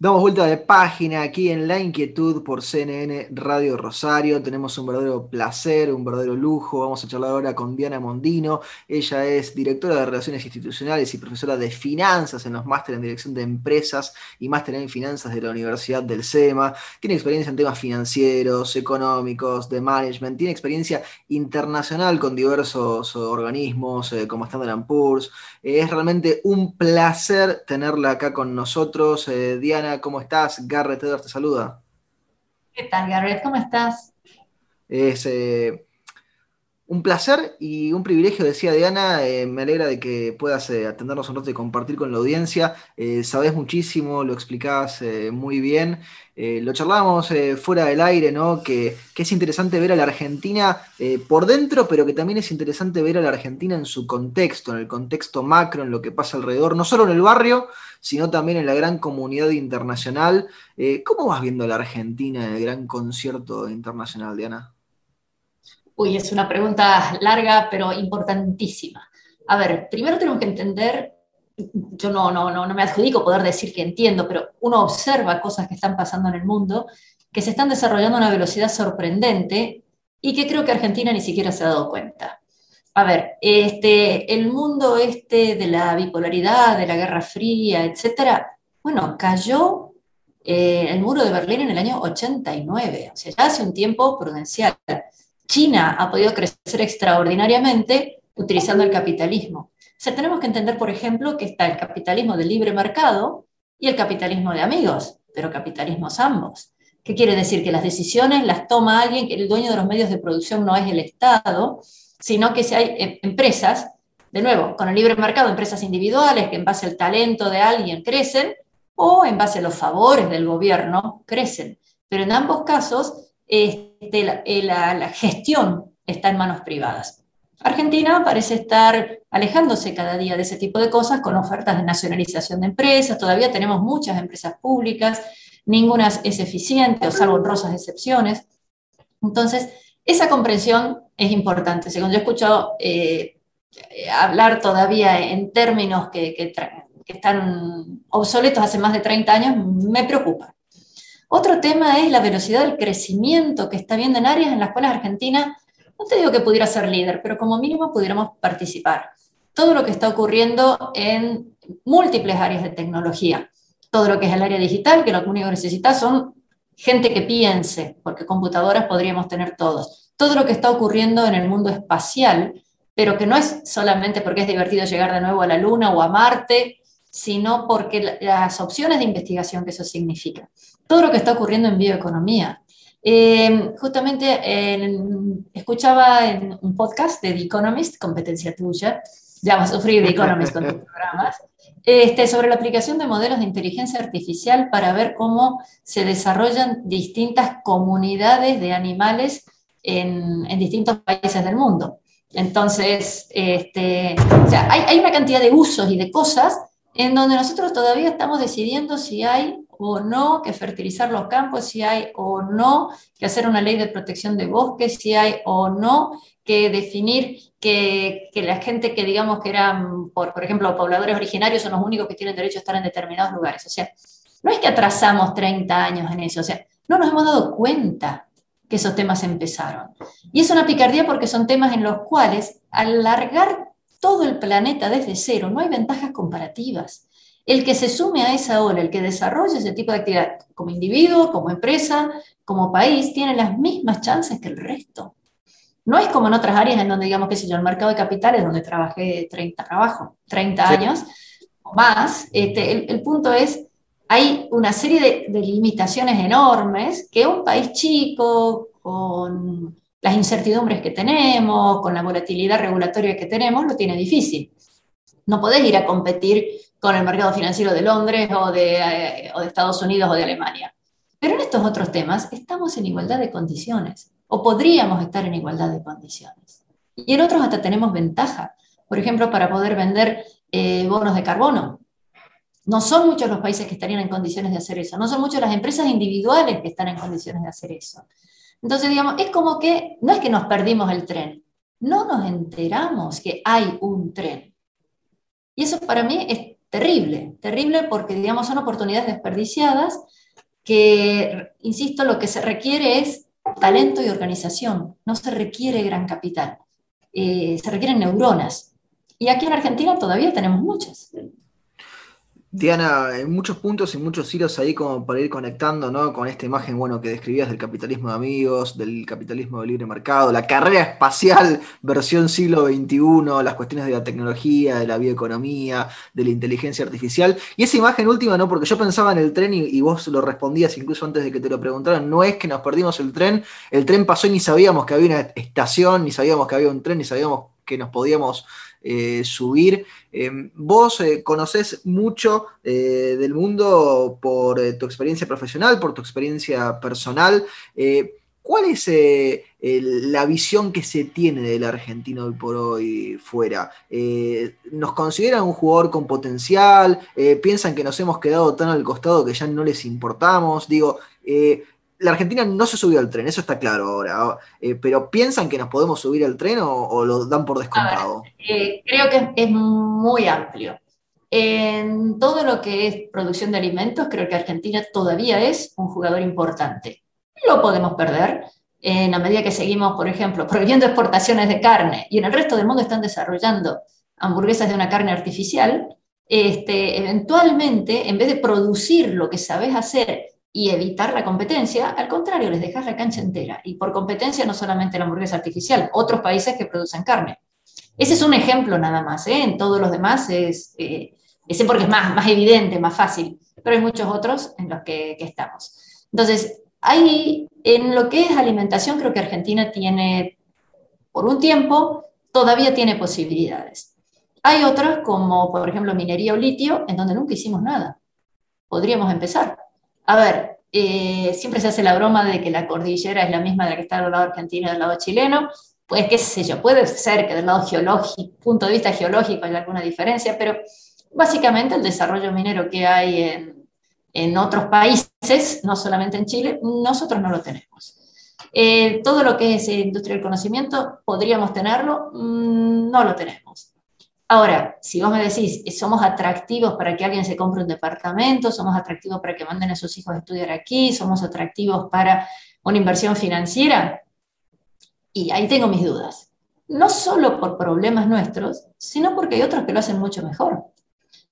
Damos vuelta de página aquí en La Inquietud por CNN Radio Rosario. Tenemos un verdadero placer, un verdadero lujo. Vamos a charlar ahora con Diana Mondino. Ella es directora de Relaciones Institucionales y profesora de Finanzas en los máster en Dirección de Empresas y máster en Finanzas de la Universidad del SEMA. Tiene experiencia en temas financieros, económicos, de management. Tiene experiencia internacional con diversos organismos eh, como Standard Poor's. Eh, es realmente un placer tenerla acá con nosotros. Eh, Diana, ¿cómo estás? Garrett Edwards te saluda. ¿Qué tal, Garrett? ¿Cómo estás? Es eh, un placer y un privilegio, decía Diana. Eh, me alegra de que puedas eh, atendernos un rato y compartir con la audiencia. sabes muchísimo, lo explicás muy bien. lo charlábamos fuera del aire, ¿no? Que, que, es interesante ver a la Argentina por dentro, pero que también es interesante ver a la Argentina en su contexto, en el contexto macro, en lo que pasa alrededor, no solo en el barrio, sino también en la gran comunidad internacional. Eh, ¿Cómo vas viendo la Argentina en el gran concierto internacional, Diana? Uy, es una pregunta larga, pero importantísima. A ver, primero tenemos que entender, yo no, no, no, no me adjudico poder decir que entiendo, pero uno observa cosas que están pasando en el mundo, que se están desarrollando a una velocidad sorprendente y que creo que Argentina ni siquiera se ha dado cuenta. A ver, este, el mundo este de la bipolaridad, de la Guerra Fría, etcétera, bueno, cayó eh, el muro de Berlín en el año 89, o sea, ya hace un tiempo prudencial. China ha podido crecer extraordinariamente utilizando el capitalismo. O tenemos que entender, por ejemplo, que está el capitalismo de libre mercado y el capitalismo de amigos, pero capitalismos ambos. ¿Qué quiere decir? Que las decisiones las toma alguien, que el dueño de los medios de producción no es el Estado, sino que si hay eh, empresas, de nuevo, con el libre mercado, empresas individuales que en base al talento de alguien crecen o en base a los favores del gobierno crecen. Pero en ambos casos, este, eh, la, gestión está en manos privadas. Argentina parece estar alejándose cada día de ese tipo de cosas con ofertas de nacionalización de empresas. Todavía tenemos muchas empresas públicas, ninguna es eficiente, o salvo honrosas excepciones. Entonces, esa comprensión es importante. Según yo he escuchado eh, hablar todavía en términos que, están obsoletos hace más de 30 años, me preocupa. Otro tema es la velocidad del crecimiento que está viendo en áreas en las cuales Argentina, no te digo que pudiera ser líder, pero como mínimo pudiéramos participar. Todo lo que está ocurriendo en múltiples áreas de tecnología. Todo lo que es el área digital, que lo único que necesita son gente que piense, porque computadoras podríamos tener todos. Todo lo que está ocurriendo en el mundo espacial, pero que no es solamente porque es divertido llegar de nuevo a la Luna o a Marte, sino porque las opciones de investigación que eso significa. Todo lo que está ocurriendo en bioeconomía. Eh, justamente escuchaba en un podcast de The Economist, competencia tuya, ya vas a sufrir The Economist con tus programas, este, sobre la aplicación de modelos de inteligencia artificial para ver cómo se desarrollan distintas comunidades de animales en, distintos países del mundo. Entonces, este, hay, hay, una cantidad de usos y de cosas en donde nosotros todavía estamos decidiendo si hay o no que fertilizar los campos, si hay o no que hacer una ley de protección de bosques, si hay o no que definir que, que, la gente que digamos que eran, por, por ejemplo, pobladores originarios son los únicos que tienen derecho a estar en determinados lugares. O sea, no es que atrasamos 30 años en eso, o sea, no nos hemos dado cuenta que esos temas empezaron. Y es una picardía porque son temas en los cuales, al largar todo el planeta desde cero, no hay ventajas comparativas el que se sume a esa ola, el que desarrolle ese tipo de actividad como individuo, como empresa, como país, tiene las mismas chances que el resto. No es como en otras áreas en donde, digamos, qué sé yo, el mercado de capitales, donde trabajé 30, trabajo 30 años o más, este, el, punto es, hay una serie de, de limitaciones enormes que un país chico, con las incertidumbres que tenemos, con la volatilidad regulatoria que tenemos, lo tiene difícil. No podés ir a competir con el mercado financiero de Londres o de, eh, o de Estados Unidos o de Alemania. Pero en estos otros temas estamos en igualdad de condiciones o podríamos estar en igualdad de condiciones. Y en otros hasta tenemos ventaja. Por ejemplo, para poder vender eh, bonos de carbono. No son muchos los países que estarían en condiciones de hacer eso, no son muchas las empresas individuales que están en condiciones de hacer eso. Entonces, digamos, es como que no es que nos perdimos el tren, no nos enteramos que hay un tren. Y eso para mí es terrible, terrible porque, digamos, son oportunidades desperdiciadas que, insisto, lo que se requiere es talento y organización, no se requiere gran capital, eh, se requieren neuronas. Y aquí en Argentina todavía tenemos muchas. Diana, en muchos puntos y muchos hilos ahí como para ir conectando, ¿no? Con esta imagen, bueno, que describías del capitalismo de amigos, del capitalismo de libre mercado, la carrera espacial versión siglo XXI, las cuestiones de la tecnología, de la bioeconomía, de la inteligencia artificial. Y esa imagen última, ¿no? Porque yo pensaba en el tren y, y vos lo respondías incluso antes de que te lo preguntaran, no es que nos perdimos el tren, el tren pasó y ni sabíamos que había una estación, ni sabíamos que había un tren, ni sabíamos que nos podíamos eh, subir. Em, vos eh, conocés mucho eh, del mundo por tu experiencia profesional, por tu experiencia personal. ¿Cuál es la visión que se tiene del argentino hoy por hoy fuera? ¿Nos consideran un jugador con potencial? ¿Piensan que nos hemos quedado tan al costado que ya no les importamos? Digo, la Argentina no se subió al tren, eso está claro ahora. Eh, pero ¿piensan que nos podemos subir al tren o, lo dan por descontado? Eh, creo que es muy amplio. En todo lo que es producción de alimentos, creo que Argentina todavía es un jugador importante. Lo podemos perder en la medida que seguimos, por ejemplo, prohibiendo exportaciones de carne y en el resto del mundo están desarrollando hamburguesas de una carne artificial. Este, eventualmente, en vez de producir lo que sabes hacer y evitar la competencia, al contrario, les dejas la cancha entera. Y por competencia no solamente la hamburguesa artificial, otros países que producen carne. Ese es un ejemplo nada más, ¿eh? en todos los demás es, eh, ese porque es más, más evidente, más fácil, pero hay muchos otros en los que, que estamos. Entonces, ahí, en lo que es alimentación, creo que Argentina tiene, por un tiempo, todavía tiene posibilidades. Hay otros, como por ejemplo minería o litio, en donde nunca hicimos nada. Podríamos empezar a ver, eh, siempre se hace la broma de que la cordillera es la misma de la que está del lado argentino y del lado chileno. Pues qué sé yo, puede ser que del lado geológico, punto de vista geológico haya alguna diferencia, pero básicamente el desarrollo minero que hay en, en otros países, no solamente en Chile, nosotros no lo tenemos. Eh, todo lo que es industria del conocimiento, podríamos tenerlo, mm, no lo tenemos. Ahora, si vos me decís, somos atractivos para que alguien se compre un departamento, somos atractivos para que manden a sus hijos a estudiar aquí, somos atractivos para una inversión financiera, y ahí tengo mis dudas. No solo por problemas nuestros, sino porque hay otros que lo hacen mucho mejor.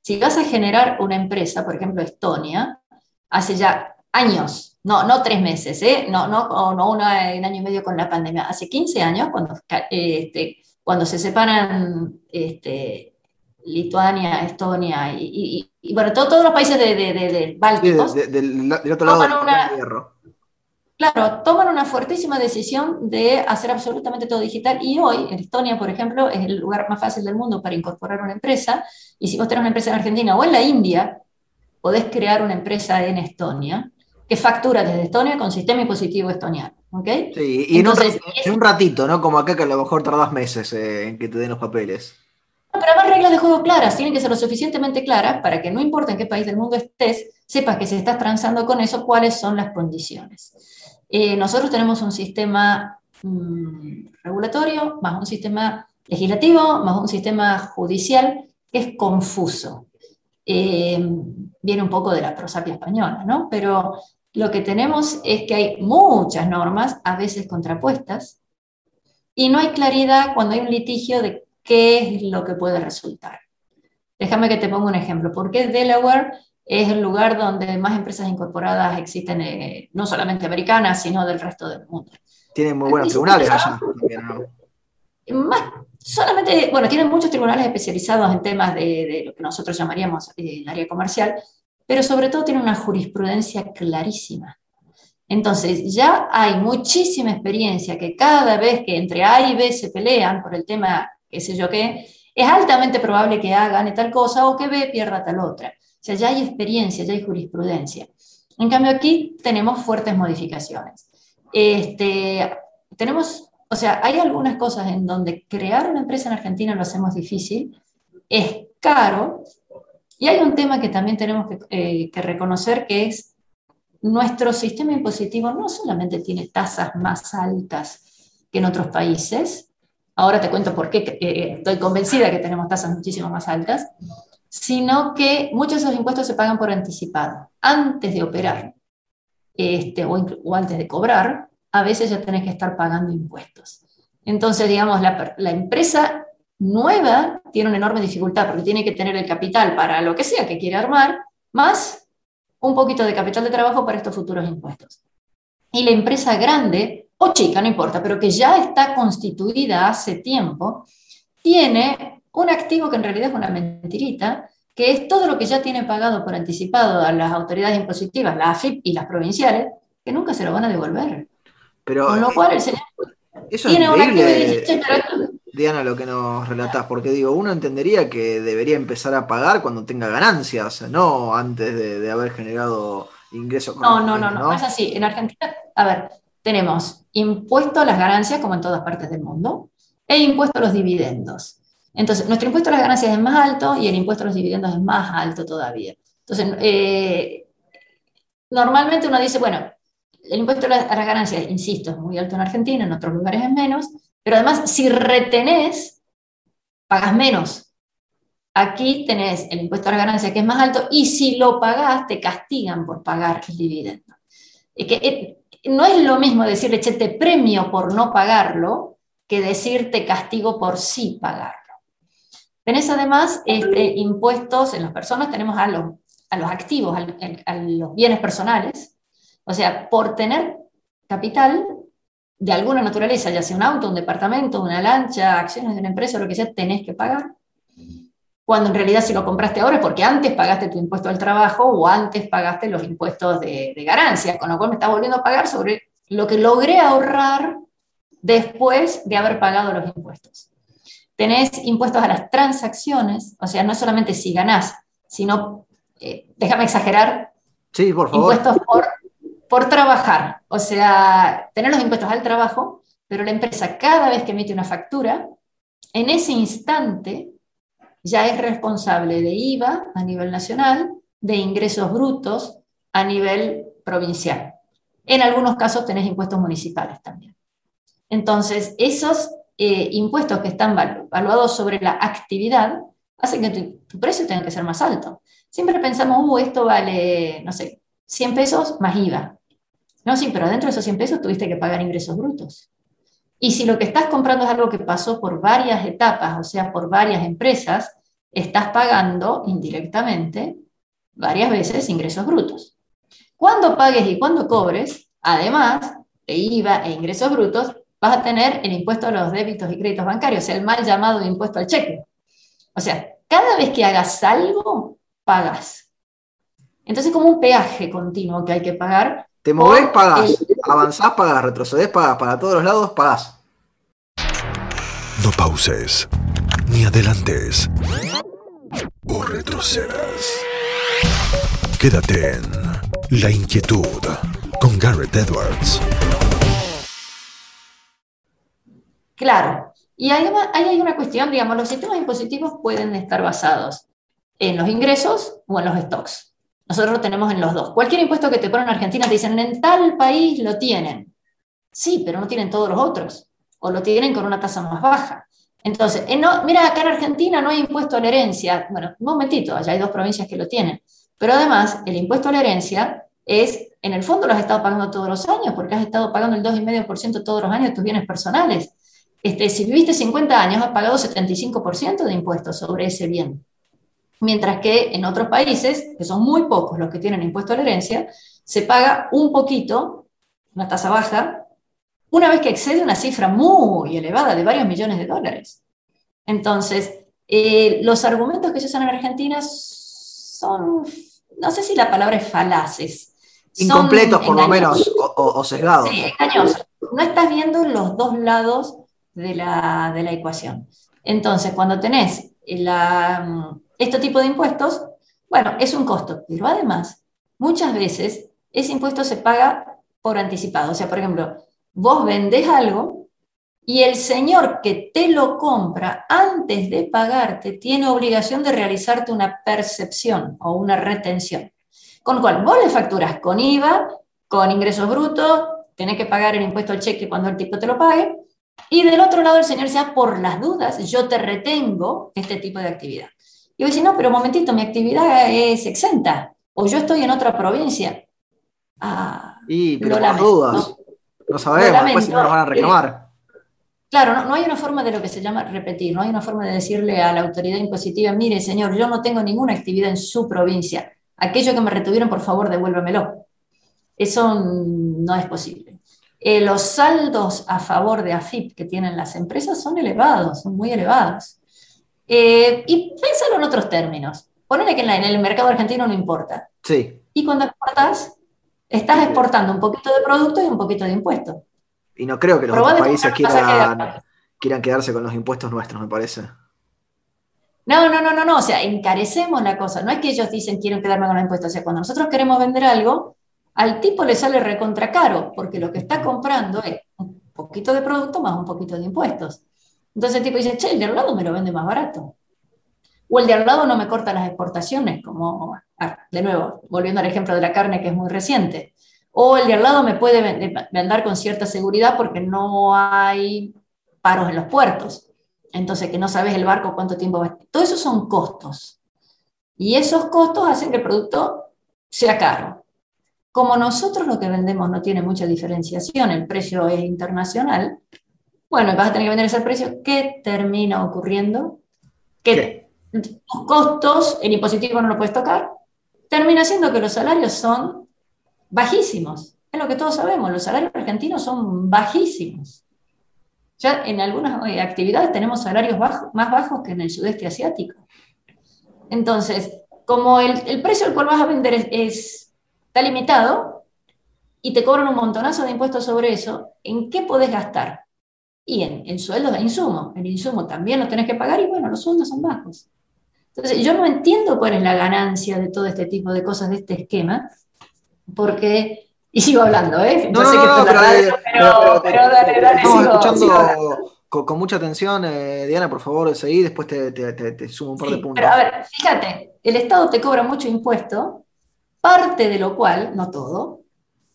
Si vas a generar una empresa, por ejemplo Estonia, hace ya años, no, no tres meses, ¿eh? no, no, no un año y medio con la pandemia, hace 15 años, cuando este, cuando se separan este, Lituania, Estonia y, bueno, todos los países de, de, Bálticos. del, otro lado del una, Claro, toman una fuertísima decisión de hacer absolutamente todo digital y hoy en Estonia, por ejemplo, es el lugar más fácil del mundo para incorporar una empresa y si vos tenés una empresa en Argentina o en la India, podés crear una empresa en Estonia que factura desde Estonia con sistema impositivo estoniano. Sí, y en, un ratito, ¿no? Como acá que a lo mejor tardas meses eh, en que te den los papeles. pero además reglas de juego claras, tienen que ser lo suficientemente claras para que no importa en qué país del mundo estés, sepas que si estás transando con eso, cuáles son las condiciones. Eh, nosotros tenemos un sistema mm, regulatorio, más un sistema legislativo, más un sistema judicial que es confuso. Eh, viene un poco de la prosapia española, ¿no? Pero lo que tenemos es que hay muchas normas, a veces contrapuestas, y no hay claridad cuando hay un litigio de qué es lo que puede resultar. Déjame que te ponga un ejemplo. ¿Por qué Delaware es el lugar donde más empresas incorporadas existen, eh, no solamente americanas, sino del resto del mundo? Tienen muy buenos tribunales allá. Más, solamente, bueno, tienen muchos tribunales especializados en temas de, lo que nosotros llamaríamos el área comercial, pero sobre todo tiene una jurisprudencia clarísima. Entonces, ya hay muchísima experiencia que cada vez que entre A y B se pelean por el tema, qué sé yo qué, es altamente probable que A gane tal cosa o que B pierda tal otra. O sea, ya hay experiencia, ya hay jurisprudencia. En cambio, aquí tenemos fuertes modificaciones. Este, tenemos, o sea, hay algunas cosas en donde crear una empresa en Argentina lo hacemos difícil, es caro Y hay un tema que también tenemos que, que reconocer que es nuestro sistema impositivo no solamente tiene tasas más altas que en otros países, ahora te cuento por qué estoy convencida que tenemos tasas muchísimo más altas, sino que muchos de esos impuestos se pagan por anticipado, antes de operar este, o, antes de cobrar, a veces ya tenés que estar pagando impuestos. Entonces, digamos, la, la empresa nueva tiene una enorme dificultad porque tiene que tener el capital para lo que sea que quiere armar, más un poquito de capital de trabajo para estos futuros impuestos. Y la empresa grande, o chica, no importa, pero que ya está constituida hace tiempo, tiene un activo que en realidad es una mentirita, que es todo lo que ya tiene pagado por anticipado a las autoridades impositivas, la AFIP y las provinciales, que nunca se lo van a devolver. Pero, Con lo cual el señor eso y dice, Diana, lo que nos relatás, porque digo, uno entendería que debería empezar a pagar cuando tenga ganancias, no antes de, haber generado ingresos. No, no, no, no, no, es así. En Argentina, a ver, tenemos impuesto a las ganancias, como en todas partes del mundo, e impuesto a los dividendos. Entonces, nuestro impuesto a las ganancias es más alto y el impuesto a los dividendos es más alto todavía. Entonces, eh, normalmente uno dice, bueno, el impuesto a las ganancias, insisto, es muy alto en Argentina, en otros lugares es menos, pero además, si retenés, pagas menos. Aquí tenés el impuesto a la ganancia que es más alto y si lo pagás, te castigan por pagar el dividendo. que, eh, no es lo mismo decirle, che, te premio por no pagarlo, que decirte castigo por sí pagarlo. Tenés además este, impuestos en las personas, tenemos a los, a los activos, a los bienes personales. O sea, por tener capital, de alguna naturaleza, ya sea un auto, un departamento, una lancha, acciones de una empresa, lo que sea, tenés que pagar. Cuando en realidad si lo compraste ahora es porque antes pagaste tu impuesto al trabajo o antes pagaste los impuestos de, de con lo cual me estás volviendo a pagar sobre lo que logré ahorrar después de haber pagado los impuestos. Tenés impuestos a las transacciones, o sea, no solamente si ganás, sino, eh, déjame exagerar, sí, por favor. impuestos por por trabajar, o sea, tener los impuestos al trabajo, pero la empresa cada vez que emite una factura, en ese instante ya es responsable de IVA a nivel nacional, de ingresos brutos a nivel provincial. En algunos casos tenés impuestos municipales también. Entonces, esos eh, impuestos que están evaluados sobre la actividad hacen que tu, tu, precio tenga que ser más alto. Siempre pensamos, uh, esto vale, no sé, 100 pesos más IVA. No, sí, pero dentro de esos 100 pesos tuviste que pagar ingresos brutos. Y si lo que estás comprando es algo que pasó por varias etapas, o sea, por varias empresas, estás pagando indirectamente varias veces ingresos brutos. Cuando pagues y cuando cobres, además de IVA e ingresos brutos, vas a tener el impuesto a los débitos y créditos bancarios, el mal llamado impuesto al cheque. O sea, cada vez que hagas algo, pagas. Entonces, como un peaje continuo que hay que pagar te movés, pagás. Avanzás, pagás. Retrocedés, pagás. Para todos los lados, pagás. No pauses, ni adelantes, o retrocedas. Quédate en La Inquietud con Garrett Edwards. Claro. Y ahí hay una cuestión, digamos, los sistemas impositivos pueden estar basados en los ingresos o en los stocks. Nosotros lo tenemos en los dos. Cualquier impuesto que te ponen en Argentina te dicen, en tal país lo tienen. Sí, pero no tienen todos los otros. O lo tienen con una tasa más baja. Entonces, eh, mira, acá en Argentina no hay impuesto a la herencia. Bueno, un momentito, allá hay dos provincias que lo tienen. Pero además, el impuesto a la herencia es, en el fondo lo has estado pagando todos los años, porque has estado pagando el 2,5% todos los años de tus bienes personales. Este, si viviste 50 años, has pagado 75% de impuestos sobre ese bien. Mientras que en otros países, que son muy pocos los que tienen impuesto a la herencia, se paga un poquito, una tasa baja, una vez que excede una cifra muy elevada de varios millones de dólares. Entonces, eh, los argumentos que se usan en Argentina son, no sé si la palabra es falaces. Incompletos, por lo menos, o, sesgados. Sí, engañosos. No estás viendo los dos lados de la, de la ecuación. Entonces, cuando tenés la, este tipo de impuestos, bueno, es un costo, pero además, muchas veces ese impuesto se paga por anticipado. O sea, por ejemplo, vos vendés algo Y el señor que te lo compra antes de pagarte tiene obligación de realizarte una percepción o una retención. Con lo cual, vos le facturas con IVA, con ingresos brutos, tenés que pagar el impuesto al cheque cuando el tipo te lo pague. Y del otro lado, el señor ah, por las dudas, yo te retengo este tipo de actividad. Y yo dice, no, pero un momentito, mi actividad es exenta, o yo estoy en otra provincia. Ah, y, pero por dudas. No, sabemos, después nos van a reclamar. Claro, no, no, hay una forma de lo que se llama repetir, no hay una forma de decirle a la autoridad impositiva, mire señor, yo no tengo ninguna actividad en su provincia, aquello que me retuvieron, por favor, devuélvemelo. Eso no es posible. Eh, los saldos a favor de AFIP que tienen las empresas son elevados, son muy elevados. Eh, y pensalo en otros términos. Ponele que en, en, el mercado argentino no importa. Sí. Y cuando exportas, estás exportando un poquito de producto y un poquito de impuestos. Y no creo que los otros países quieran, quieran quedarse con los impuestos nuestros, me parece. No, no, no, no, no. O sea, encarecemos la cosa. No es que ellos dicen quiero quedarme con los impuestos. O sea, cuando nosotros queremos vender algo, al tipo le sale recontra caro, porque lo que está comprando es un poquito de producto más un poquito de impuestos. Entonces el tipo dice, che, el de al lado me lo vende más barato. O el de al lado no me corta las exportaciones, como, ah, de nuevo, volviendo al ejemplo de la carne que es muy reciente. O el de al lado me puede vender con cierta seguridad porque no hay paros en los puertos. Entonces, que no sabes el barco cuánto tiempo va. Todo eso son costos. Y esos costos hacen que el producto sea caro. Como nosotros lo que vendemos no tiene mucha diferenciación, el precio es internacional, bueno, vas a tener que vender ese precio. ¿Qué termina ocurriendo? Que los costos, el impositivo no lo puedes tocar, termina siendo que los salarios son bajísimos. Es lo que todos sabemos, los salarios argentinos son bajísimos. Ya en algunas eh, actividades tenemos salarios más bajos que en el sudeste asiático. Entonces, como el, precio al cual vas a vender es está limitado y te cobran un montonazo de impuestos sobre eso, ¿en qué podés gastar? Y en, sueldos de insumo. El insumo también lo tenés que pagar y bueno, los sueldos son bajos. Entonces, yo no entiendo cuál es la ganancia de todo este tipo de cosas, de este esquema, porque, y sigo hablando, ¿eh? No, no, sé no, pero, pero, dale, dale, sigo, escuchando con, mucha atención, eh, Diana, por favor, seguí, después te, te, te, sumo un par de puntos. Pero a ver, fíjate, el Estado te cobra mucho impuesto parte de lo cual, no todo,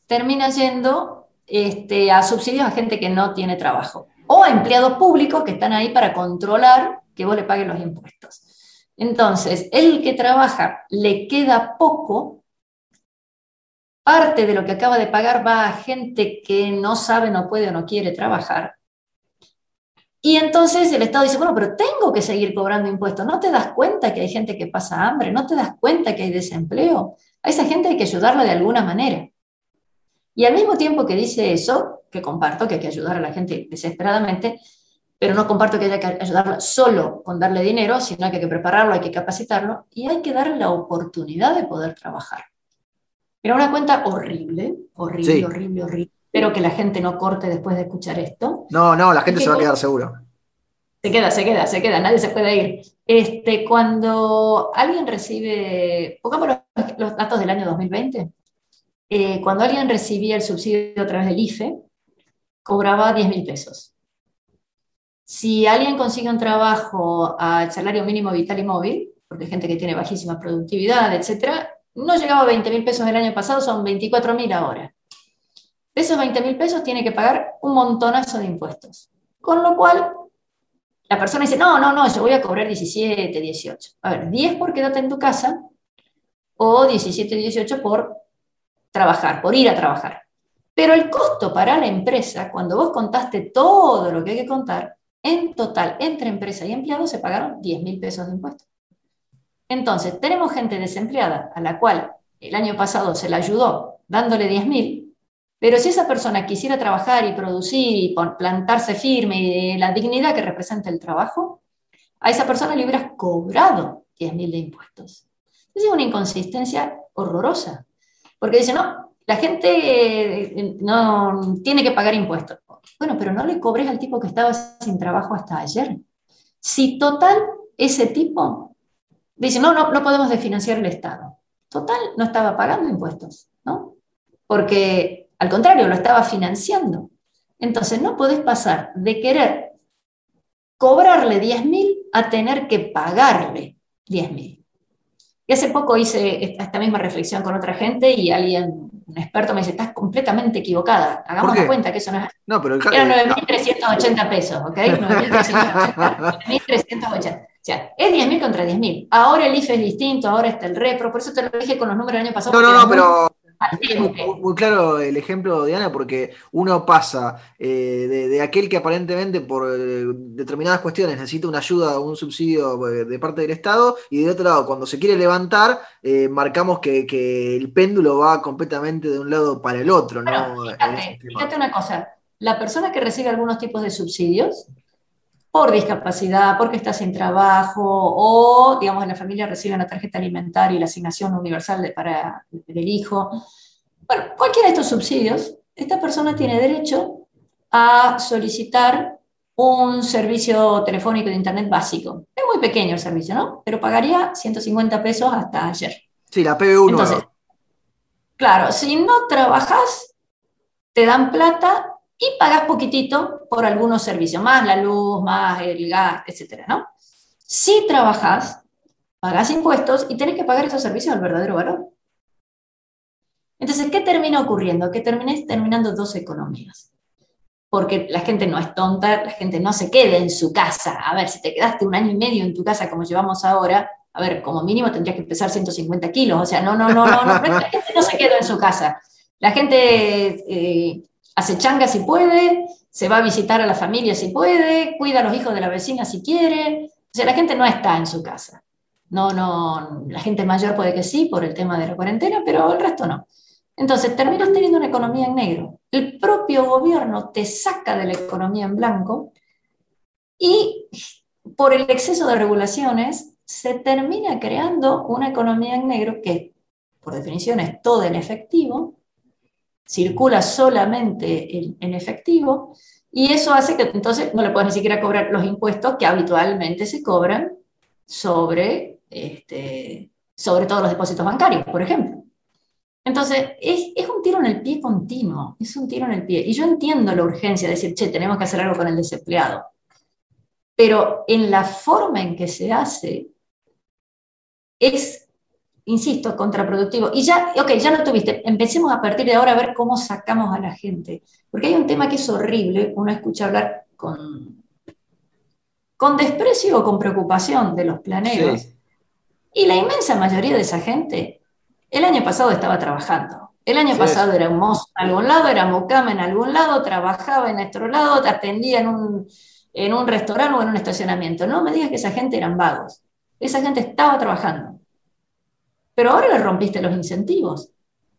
termina yendo este, a subsidios a gente que no tiene trabajo o a empleados públicos que están ahí para controlar que vos le pagues los impuestos. Entonces, el que trabaja le queda poco, parte de lo que acaba de pagar va a gente que no sabe, no puede o no quiere trabajar. Y entonces el Estado dice, bueno, pero tengo que seguir cobrando impuestos. ¿No te das cuenta que hay gente que pasa hambre? ¿No te das cuenta que hay desempleo? A esa gente hay que ayudarla de alguna manera. Y al mismo tiempo que dice eso, que comparto que hay que ayudar a la gente desesperadamente, pero no comparto que haya que ayudarla solo con darle dinero, sino que hay que prepararlo, hay que capacitarlo y hay que darle la oportunidad de poder trabajar. Era una cuenta horrible, horrible, horrible, horrible. Espero que la gente no corte después de escuchar esto. No, no, la gente se va a quedar seguro. Se queda, se queda, se queda, nadie se puede ir. Este, cuando alguien recibe, pongamos los, datos del año 2020, eh, cuando alguien recibía el subsidio a través del IFE, cobraba 10 mil pesos. Si alguien consigue un trabajo al salario mínimo vital y móvil, porque hay gente que tiene bajísima productividad, etc., no llegaba a 20 mil pesos el año pasado, son 24 mil ahora. De esos 20 mil pesos tiene que pagar un montonazo de impuestos. Con lo cual, la persona dice, no, no, no, yo voy a cobrar 17, 18. A ver, 10 por quedarte en tu casa o 17, 18 por trabajar, por ir a trabajar. Pero el costo para la empresa, cuando vos contaste todo lo que hay que contar, en total, entre empresa y empleado, se pagaron 10 mil pesos de impuestos. Entonces, tenemos gente desempleada a la cual el año pasado se la ayudó dándole 10 mil, pero si esa persona quisiera trabajar y producir y plantarse firme y la dignidad que representa el trabajo, a esa persona le hubieras cobrado 10.000 de impuestos. Es una inconsistencia horrorosa, porque dice, no, la gente eh, no tiene que pagar impuestos. Bueno, pero no le cobres al tipo que estaba sin trabajo hasta ayer. Si total ese tipo dice, no, no, no podemos desfinanciar el Estado. Total, no estaba pagando impuestos, ¿no? Porque al contrario, lo estaba financiando. Entonces no podés pasar de querer cobrarle 10.000 a tener que pagarle 10.000. Y hace poco hice esta, misma reflexión con otra gente y alguien, un experto, me dice, estás completamente equivocada. Hagamos cuenta que eso no es... No, pero el... Eran 9.380 pesos, ¿ok? 9.380. O sea, es 10.000 contra 10.000. Ahora el IFE es distinto, ahora está el repro, por eso te lo dije con los números del año pasado. No, no, no, pero muy, claro el ejemplo, Diana, porque uno pasa eh, de, aquel que aparentemente por eh, determinadas cuestiones necesita una ayuda o un subsidio eh, de parte del Estado, y de otro lado, cuando se quiere levantar, marcamos que, el péndulo va completamente de un lado para el otro. fíjate una cosa, la persona que recibe algunos tipos de subsidios, por discapacidad, porque está sin trabajo, o, digamos, en la familia recibe una tarjeta alimentaria y la asignación universal para el hijo. Bueno, cualquiera de estos subsidios, esta persona tiene derecho a solicitar un servicio telefónico de Internet básico. Es muy pequeño el servicio, ¿no? Pero pagaría 150 pesos hasta ayer. Sí, la PB1. Entonces, claro, si no trabajas, te dan plata y pagas poquitito por algunos servicios, más la luz, más el gas, etcétera, ¿no? Si trabajas, pagas impuestos y tienes que pagar esos servicios al verdadero valor. Entonces, ¿qué termina ocurriendo? Que termines terminando dos economías. Porque la gente no es tonta, la gente no se queda en su casa. A ver, si te quedaste un año y medio en tu casa como llevamos ahora, a ver, como mínimo tendrías que pesar 150 kilos. O sea, no, no, no, no, no, la gente no se queda en su casa. La gente eh, hace changa si puede, se va a visitar a la familia si puede, cuida a los hijos de la vecina si quiere. O sea, la gente no está en su casa. No, no, la gente mayor puede que sí por el tema de la cuarentena, pero el resto no. Entonces, terminas teniendo una economía en negro. El propio gobierno te saca de la economía en blanco y por el exceso de regulaciones se termina creando una economía en negro que, por definición, es todo en efectivo, circula solamente en, efectivo y eso hace que entonces no le puedes ni siquiera cobrar los impuestos que habitualmente se cobran sobre, este, sobre todos los depósitos bancarios, por ejemplo. Entonces, es, es, un tiro en el pie continuo, es un tiro en el pie. Y yo entiendo la urgencia de decir, che, tenemos que hacer algo con el desempleado. Pero en la forma en que se hace, es insisto, contraproductivo. Y ya, ok, ya lo tuviste, empecemos a partir de ahora a ver cómo sacamos a la gente. Porque hay un tema que es horrible, uno escucha hablar con, con desprecio o con preocupación de los planeros. Y la inmensa mayoría de esa gente, el año pasado estaba trabajando. El año pasado era un mozo en algún lado, era mocama en algún lado, trabajaba en otro lado, atendía en un, en un restaurante o en un estacionamiento. No me digas que esa gente eran vagos. Esa gente estaba trabajando. Pero ahora le rompiste los incentivos.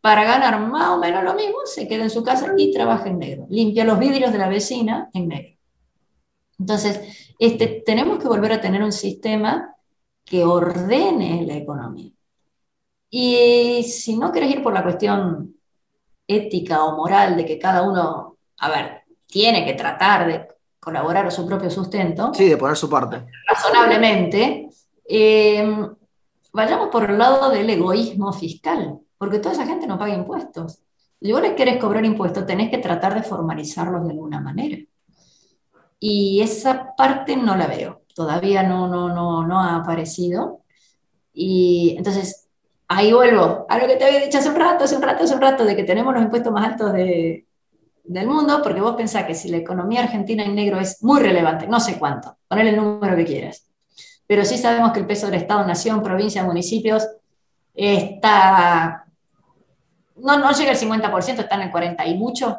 Para ganar más o menos lo mismo, se queda en su casa y trabaja en negro. Limpia los vidrios de la vecina en negro. Entonces, este, tenemos que volver a tener un sistema que ordene la economía. Y si no querés ir por la cuestión ética o moral de que cada uno, a ver, tiene que tratar de colaborar a su propio sustento. Sí, de poner su parte. Razonablemente. Eh, vayamos por el lado del egoísmo fiscal, porque toda esa gente no paga impuestos. Si vos les querés cobrar impuestos, tenés que tratar de formalizarlos de alguna manera. Y esa parte no la veo, todavía no, no, no, no ha aparecido. Y entonces, ahí vuelvo a lo que te había dicho hace un rato, hace un rato, hace un rato, de que tenemos los impuestos más altos de, del mundo, porque vos pensás que si la economía argentina en negro es muy relevante, no sé cuánto, ponle el número que quieras, pero sí sabemos que el peso del Estado, nación, provincia, municipios está, no, no llega al 50%, está en el 40 y mucho.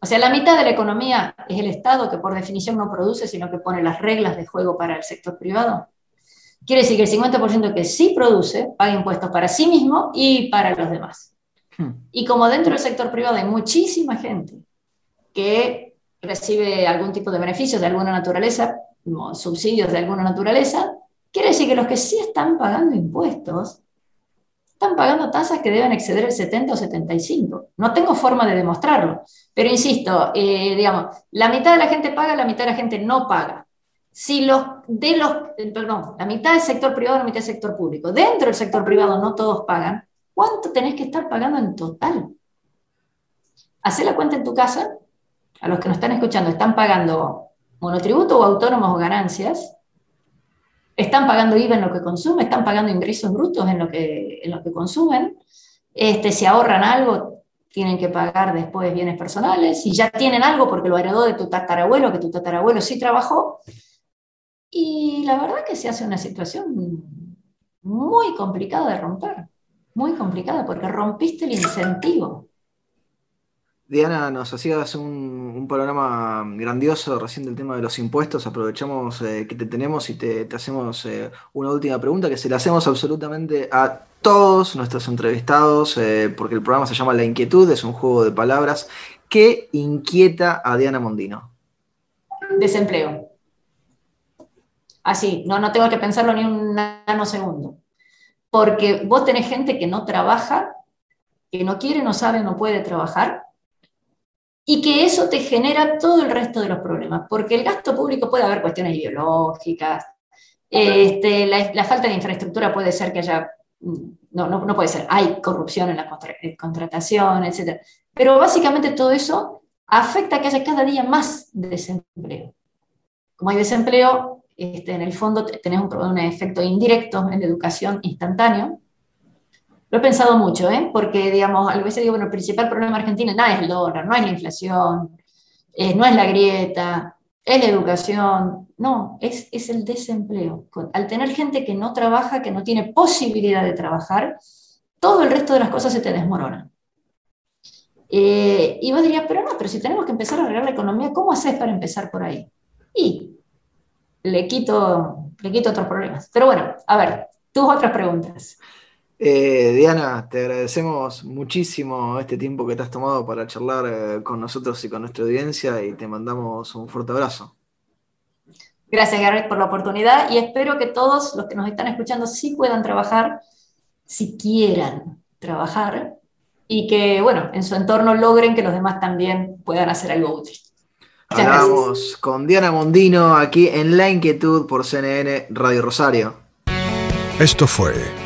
O sea, la mitad de la economía es el Estado que por definición no produce, sino que pone las reglas de juego para el sector privado. Quiere decir que el 50% que sí produce paga impuestos para sí mismo y para los demás. Hmm. Y como dentro del sector privado hay muchísima gente que recibe algún tipo de beneficios de alguna naturaleza, subsidios de alguna naturaleza, quiere decir que los que sí están pagando impuestos están pagando tasas que deben exceder el 70 o 75. No tengo forma de demostrarlo, pero insisto, eh, digamos, la mitad de la gente paga, la mitad de la gente no paga. Si los de los, perdón, la mitad del sector privado, la mitad del sector público, dentro del sector privado no todos pagan, ¿cuánto tenés que estar pagando en total? Hacé la cuenta en tu casa a los que nos están escuchando, están pagando monotributo o autónomos o ganancias, están pagando IVA en lo que consumen, están pagando ingresos brutos en lo que, en lo que consumen, este, si ahorran algo, tienen que pagar después bienes personales, si ya tienen algo porque lo heredó de tu tatarabuelo, que tu tatarabuelo sí trabajó, y la verdad que se hace una situación muy complicada de romper, muy complicada, porque rompiste el incentivo. Diana, nos hacías un, un, programa grandioso recién del tema de los impuestos. Aprovechamos eh, que te tenemos y te, hacemos eh, una última pregunta que se la hacemos absolutamente a todos nuestros entrevistados, eh, porque el programa se llama La Inquietud, es un juego de palabras. ¿Qué inquieta a Diana Mondino? Desempleo. Así, no, no tengo que pensarlo ni un nanosegundo. Porque vos tenés gente que no trabaja, que no quiere, no sabe, no puede trabajar y que eso te genera todo el resto de los problemas, porque el gasto público puede haber cuestiones ideológicas, este, la, falta de infraestructura puede ser que haya, no, no, puede ser, hay corrupción en la contratación, etc. Pero básicamente todo eso afecta a que haya cada día más desempleo. Como hay desempleo, este, en el fondo tenés un, un efecto indirecto en la educación instantáneo, lo he pensado mucho, ¿eh? porque, digamos, a veces digo, bueno, el principal problema de Argentina no es el dólar, no es la inflación, eh, no es la grieta, es la educación, no, es, es el desempleo. Al tener gente que no trabaja, que no tiene posibilidad de trabajar, todo el resto de las cosas se te desmoronan. Eh, y vos dirías, pero no, pero si tenemos que empezar a arreglar la economía, ¿cómo haces para empezar por ahí? Y le quito, le quito otros problemas. Pero bueno, a ver, tus otras preguntas. Eh, Diana, te agradecemos muchísimo este tiempo que te has tomado para charlar eh, con nosotros y con nuestra audiencia y te mandamos un fuerte abrazo. Gracias, Garrett, por la oportunidad y espero que todos los que nos están escuchando sí puedan trabajar, si quieran trabajar y que, bueno, en su entorno logren que los demás también puedan hacer algo útil. Hablamos con Diana Mondino aquí en La Inquietud por CNN Radio Rosario. Esto fue